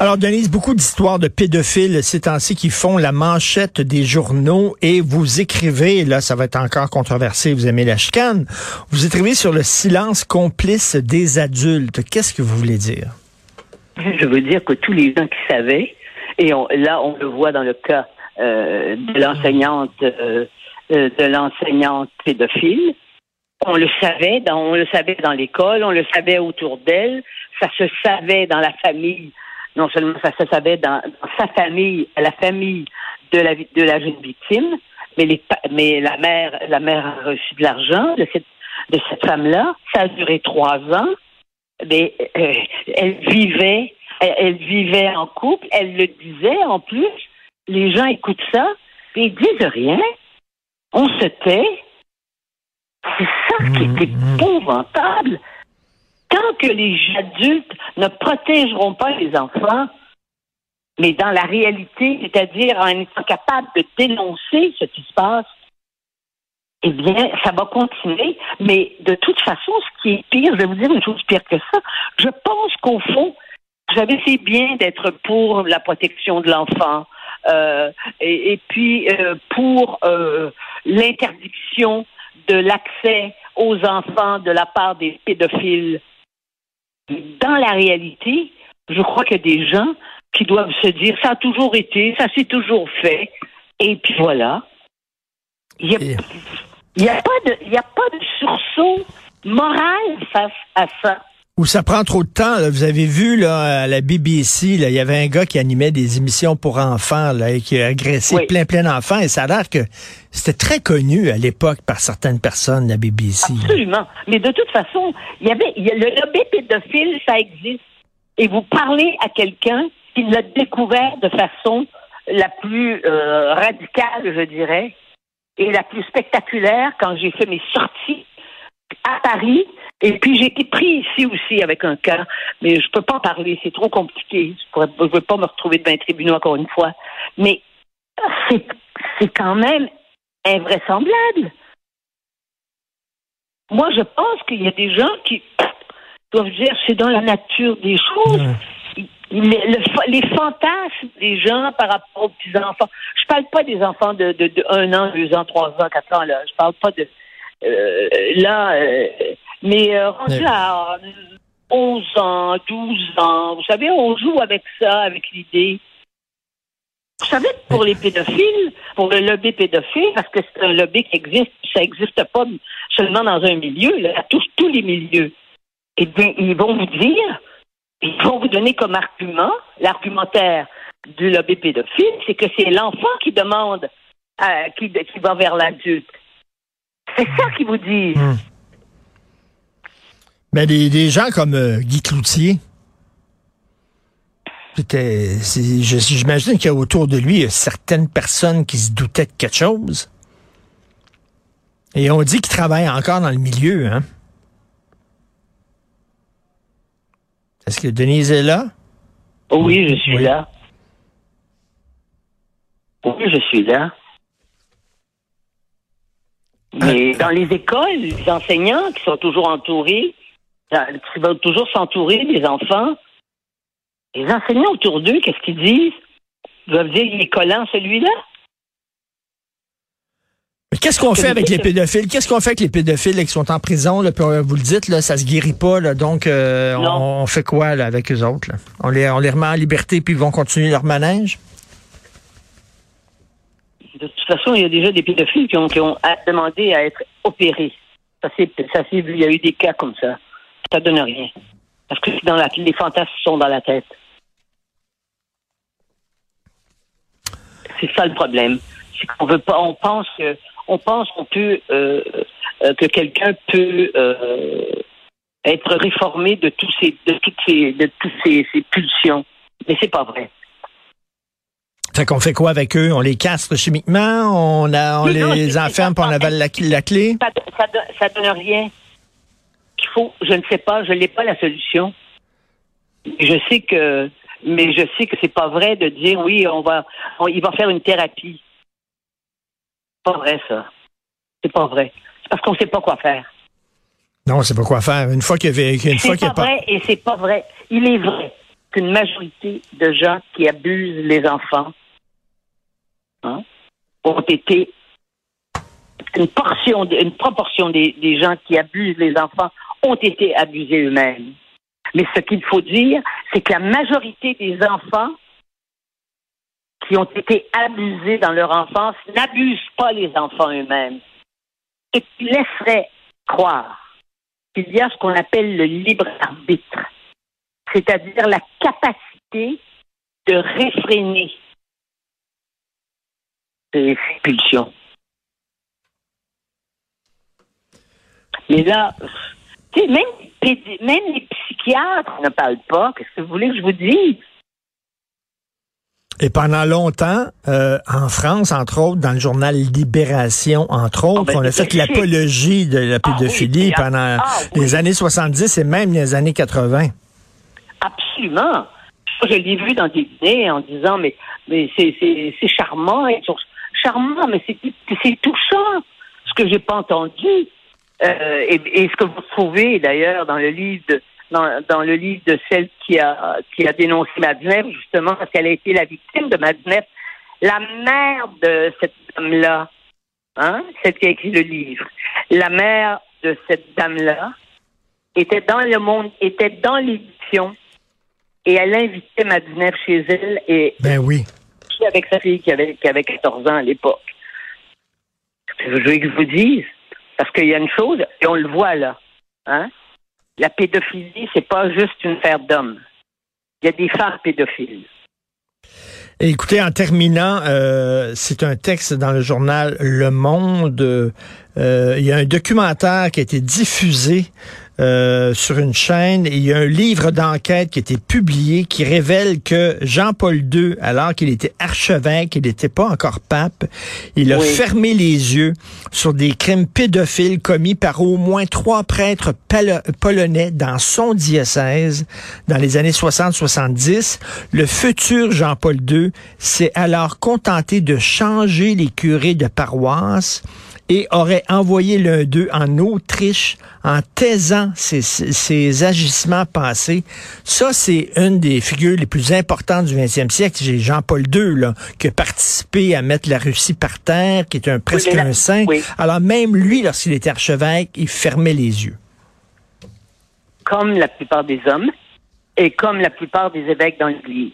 Alors, Denise, beaucoup d'histoires de pédophiles ces temps-ci qui font la manchette des journaux et vous écrivez, là, ça va être encore controversé, vous aimez la chicane, vous écrivez sur le silence complice des adultes. Qu'est-ce que vous voulez dire? Je veux dire que tous les gens qui savaient, et là, on le voit dans le cas euh, de l'enseignante euh, euh, de l'enseignante pédophile, on le savait, dans, on le savait dans l'école, on le savait autour d'elle, ça se savait dans la famille non seulement ça se savait dans, sa famille, la famille de la, de la jeune victime, mais, les, mais la mère, la mère a reçu de l'argent de cette, de cette femme-là. Ça a duré trois ans. Mais euh, elle vivait, elle, vivait en couple. Elle le disait en plus. Les gens écoutent ça, et ils disent rien. On se tait. C'est ça qui est mmh, mmh. épouvantable que les adultes ne protégeront pas les enfants, mais dans la réalité, c'est-à-dire en étant capable de dénoncer ce qui se passe, eh bien, ça va continuer. Mais de toute façon, ce qui est pire, je vais vous dire une chose pire que ça, je pense qu'au fond, vous savez, bien d'être pour la protection de l'enfant euh, et, puis euh, pour euh, l'interdiction de l'accès aux enfants de la part des pédophiles dans la réalité, je crois qu'il y a des gens qui doivent se dire ça a toujours été, ça s'est toujours fait, et puis voilà. Il n'y a, a, pas de, il a pas de sursaut moral face à ça. Ou ça prend trop de temps. Vous avez vu là, à la BBC, il y avait un gars qui animait des émissions pour enfants là, et qui a agressé plein plein d'enfants. Et ça a l'air que c'était très connu à l'époque par certaines personnes, la BBC. Absolument. Mais de toute façon, il y avait le lobby pédophile, ça existe. Et vous parlez à quelqu'un qui l'a découvert de façon la plus euh, radicale, je dirais, et la plus spectaculaire quand j'ai fait mes sorties à Paris et puis j'ai été pris ici aussi avec un cas, mais je peux pas en parler, c'est trop compliqué. Je ne veux pas me retrouver devant un tribunal encore une fois. Mais c'est, quand même invraisemblable. Moi, je pense qu'il y a des gens qui doivent dire c'est dans la nature des choses. les fantasmes des gens par rapport aux petits enfants. Je parle pas des enfants de, de, de 1 an, 2 ans, 3 ans, 4 ans là. Je parle pas de euh, là euh, mais euh, rendu à 11 ans, 12 ans, vous savez, on joue avec ça, avec l'idée. Vous savez, pour les pédophiles, pour le lobby pédophile, parce que c'est un lobby qui existe, ça n'existe pas seulement dans un milieu, là, ça touche tous les milieux. Eh bien, ils vont vous dire, ils vont vous donner comme argument, l'argumentaire du lobby pédophile, c'est que c'est l'enfant qui demande, euh, qui, qui va vers l'adulte. C'est ça qu'ils vous disent. Hmm. Ben, des, gens comme euh, Guy Cloutier, c'était, j'imagine qu'il y a autour de lui certaines personnes qui se doutaient de quelque chose. Et on dit qu'il travaille encore dans le milieu, hein? Est-ce que Denise est là? Oui, je suis là. Oui, je suis là. Mais ah. dans les écoles, les enseignants qui sont toujours entourés qui veulent toujours s'entourer des enfants. Les enseignants autour d'eux, qu'est-ce qu'ils disent? Ils doivent dire il est collant celui-là. Mais qu'est-ce qu'on fait avec les pédophiles? Qu'est-ce qu'on fait avec les pédophiles qui sont en prison? Là, puis, vous le dites, là, ça se guérit pas. Là, donc, euh, on, fait quoi là, avec eux autres? On, les, on les remet en liberté puis ils vont continuer leur manège? De toute façon, il y a déjà des pédophiles qui ont, qui ont demandé à être opérés. Ça, c'est, ça, il y a eu des cas comme ça ça donne rien. Parce que dans la, les fantasmes sont dans la tête. C'est ça le problème. C'est qu'on veut pas, on pense que, on pense qu'on peut, euh, euh, que quelqu'un peut euh, être réformé de tous ces, de toutes ces, de toutes ces, pulsions. Mais c'est pas vrai. Fait qu'on fait quoi avec eux? On les castre chimiquement? On, a, on les enferme pour on avale la, la clé? Ça, ça, ça donne rien faut, je ne sais pas, je n'ai pas la solution. Je sais que, mais je sais que c'est pas vrai de dire oui, on va, on- il va faire une thérapie. C'est pas vrai ça. C'est pas vrai. C'est parce qu'on sait pas quoi faire. Non, c'est pas quoi faire. Une fois qu'il y avait, une fois qu'il a pas. vrai et c'est pas vrai. Il est vrai qu'une majorité de gens qui abusent les enfants hein, ont été une portion, une proportion des, des gens qui abusent les enfants ont été abusés eux-mêmes. Mais ce qu'il faut dire, c'est que la majorité des enfants qui ont été abusés dans leur enfance n'abusent pas les enfants eux-mêmes et qui laisseraient croire qu'il y a ce qu'on appelle le libre arbitre, c'est-à-dire la capacité de réfréner ces pulsions. Mais là, même, les pédi- même les psychiatres ne parlent pas. Qu'est-ce que vous voulez que je vous dise? Et pendant longtemps, euh, en France, entre autres, dans le journal Libération, entre autres, ben, on a fait l'apologie de la Ah oui, pédophilie pendant ah oui. les années 70 et même les années 80. Absolument. Je l'ai vu dans des dîners en disant, mais, mais c'est, charmant, charmants, mais c'est, c'est touchant, ce que j'ai pas entendu. Euh, et, et ce que vous trouvez d'ailleurs dans le livre de, dans, dans le livre de celle qui a, qui a dénoncé Madeleine, justement, parce qu'elle a été la victime de Madeleine, la mère de cette dame-là, hein, celle qui a écrit le livre, la mère de cette dame-là était dans le monde, était dans l'édition et elle invitait Madeleine chez elle et Ben oui. avec sa fille qui avait, qui avait 14 ans à l'époque. Je veux que je vous dise, parce qu'il y a une chose, et on le voit là, hein? La pédophilie, c'est pas juste une affaire d'hommes. Il y a des femmes pédophiles. Écoutez, en terminant, euh, c'est un texte dans le journal Le Monde. Euh, il y a un documentaire qui a été diffusé euh, sur une chaîne et il y a un livre d'enquête qui a été publié qui révèle que Jean-Paul II, alors qu'il était archevêque, il n'était pas encore pape, il a Oui. fermé les yeux sur des crimes pédophiles commis par au moins trois prêtres polonais dans son diocèse dans les années 60-70. Le futur Jean-Paul II s'est alors contenté de changer les curés de paroisse et aurait envoyé l'un d'eux en Autriche en taisant ses, ses agissements passés. Ça, c'est une des figures les plus importantes du 20e siècle. J'ai Jean-Paul II, là, qui a participé à mettre la Russie par terre, qui est un presque un saint. oui. Alors même lui, lorsqu'il était archevêque, il fermait les yeux. comme la plupart des hommes et comme la plupart des évêques dans l'Église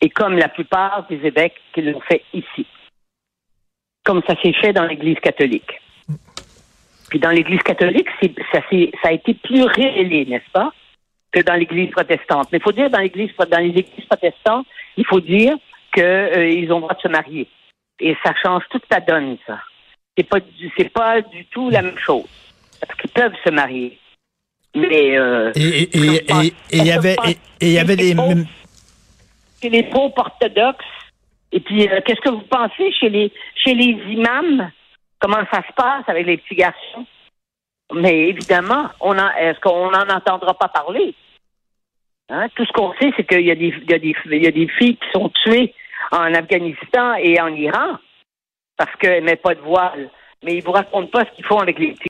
et comme la plupart des évêques qui l'ont fait ici. Comme ça s'est fait dans l'Église catholique. Puis dans l'Église catholique, ça, a été plus révélé, n'est-ce pas, que dans l'Église protestante. Mais il faut dire dans l'Église, dans les Églises protestantes, il faut dire qu'ils ont le droit de se marier. Et ça change toute la donne, ça. C'est pas, du- c'est pas du tout la même chose. Parce qu'ils peuvent se marier. Mais euh, Et il y avait et- il y avait des les pauvres orthodoxes. Et puis, euh, qu'est-ce que vous pensez chez les chez les imams? Comment ça se passe avec les petits garçons? Mais évidemment, on est-ce qu'on n'en entendra pas parler? Hein? Tout ce qu'on sait, c'est qu'il y a des il y y a des filles qui sont tuées en Afghanistan et en Iran parce qu'elles mettent pas de voile. Mais ils vous racontent pas ce qu'ils font avec les petits